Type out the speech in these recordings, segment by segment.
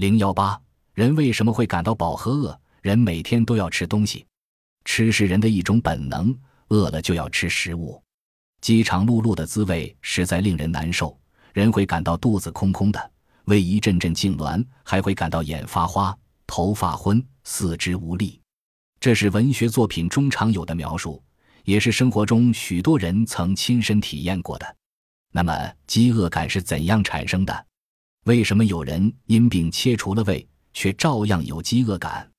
零幺八，人为什么会感到饱和饿？人每天都要吃东西，吃是人的一种本能，饿了就要吃食物。饥肠辘辘的滋味实在令人难受，人会感到肚子空空的，胃一阵阵痉挛，还会感到眼发花、头发昏、四肢无力。这是文学作品中常有的描述，也是生活中许多人曾亲身体验过的。那么，饥饿感是怎样产生的？为什么有人因病切除了胃，却照样有饥饿感？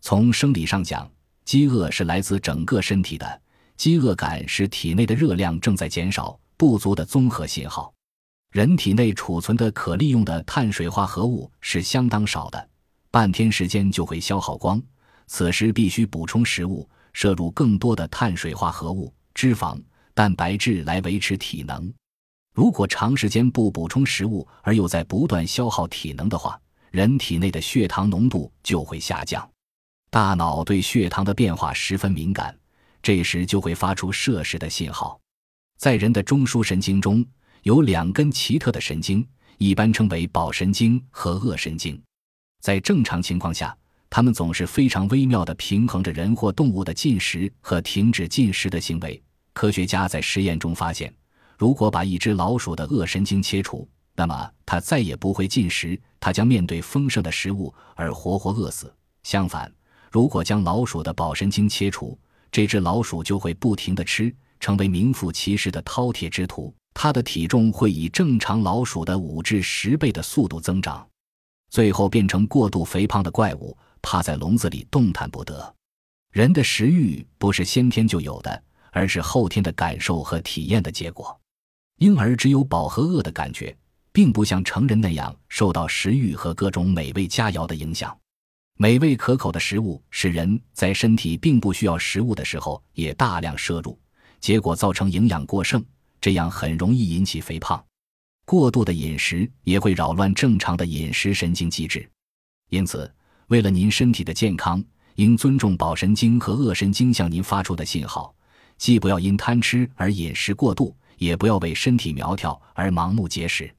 从生理上讲，饥饿是来自整个身体的。饥饿感是体内的热量正在减少、不足的综合信号。人体内储存的可利用的碳水化合物是相当少的，半天时间就会消耗光。此时必须补充食物，摄入更多的碳水化合物、脂肪、蛋白质来维持体能。如果长时间不补充食物，而又在不断消耗体能的话，人体内的血糖浓度就会下降。大脑对血糖的变化十分敏感。这时就会发出摄食的信号，在人的中枢神经中有两根奇特的神经，一般称为保神经和饿神经。在正常情况下，它们总是非常微妙地平衡着人或动物的进食和停止进食的行为。科学家在实验中发现，如果把一只老鼠的饿神经切除，那么它再也不会进食，它将面对丰盛的食物而活活饿死。相反，如果将老鼠的保神经切除，这只老鼠就会不停地吃，成为名副其实的饕餮之徒。它的体重会以正常老鼠的五至十倍的速度增长，最后变成过度肥胖的怪物，趴在笼子里动弹不得。人的食欲不是先天就有的，而是后天的感受和体验的结果。婴儿只有饱和饿的感觉，并不像成人那样受到食欲和各种美味佳肴的影响。美味可口的食物使人在身体并不需要食物的时候也大量摄入，结果造成营养过剩，这样很容易引起肥胖。过度的饮食也会扰乱正常的饮食神经机制，因此，为了您身体的健康，应尊重保神经和饿神经向您发出的信号，既不要因贪吃而饮食过度，也不要为身体苗条而盲目节食。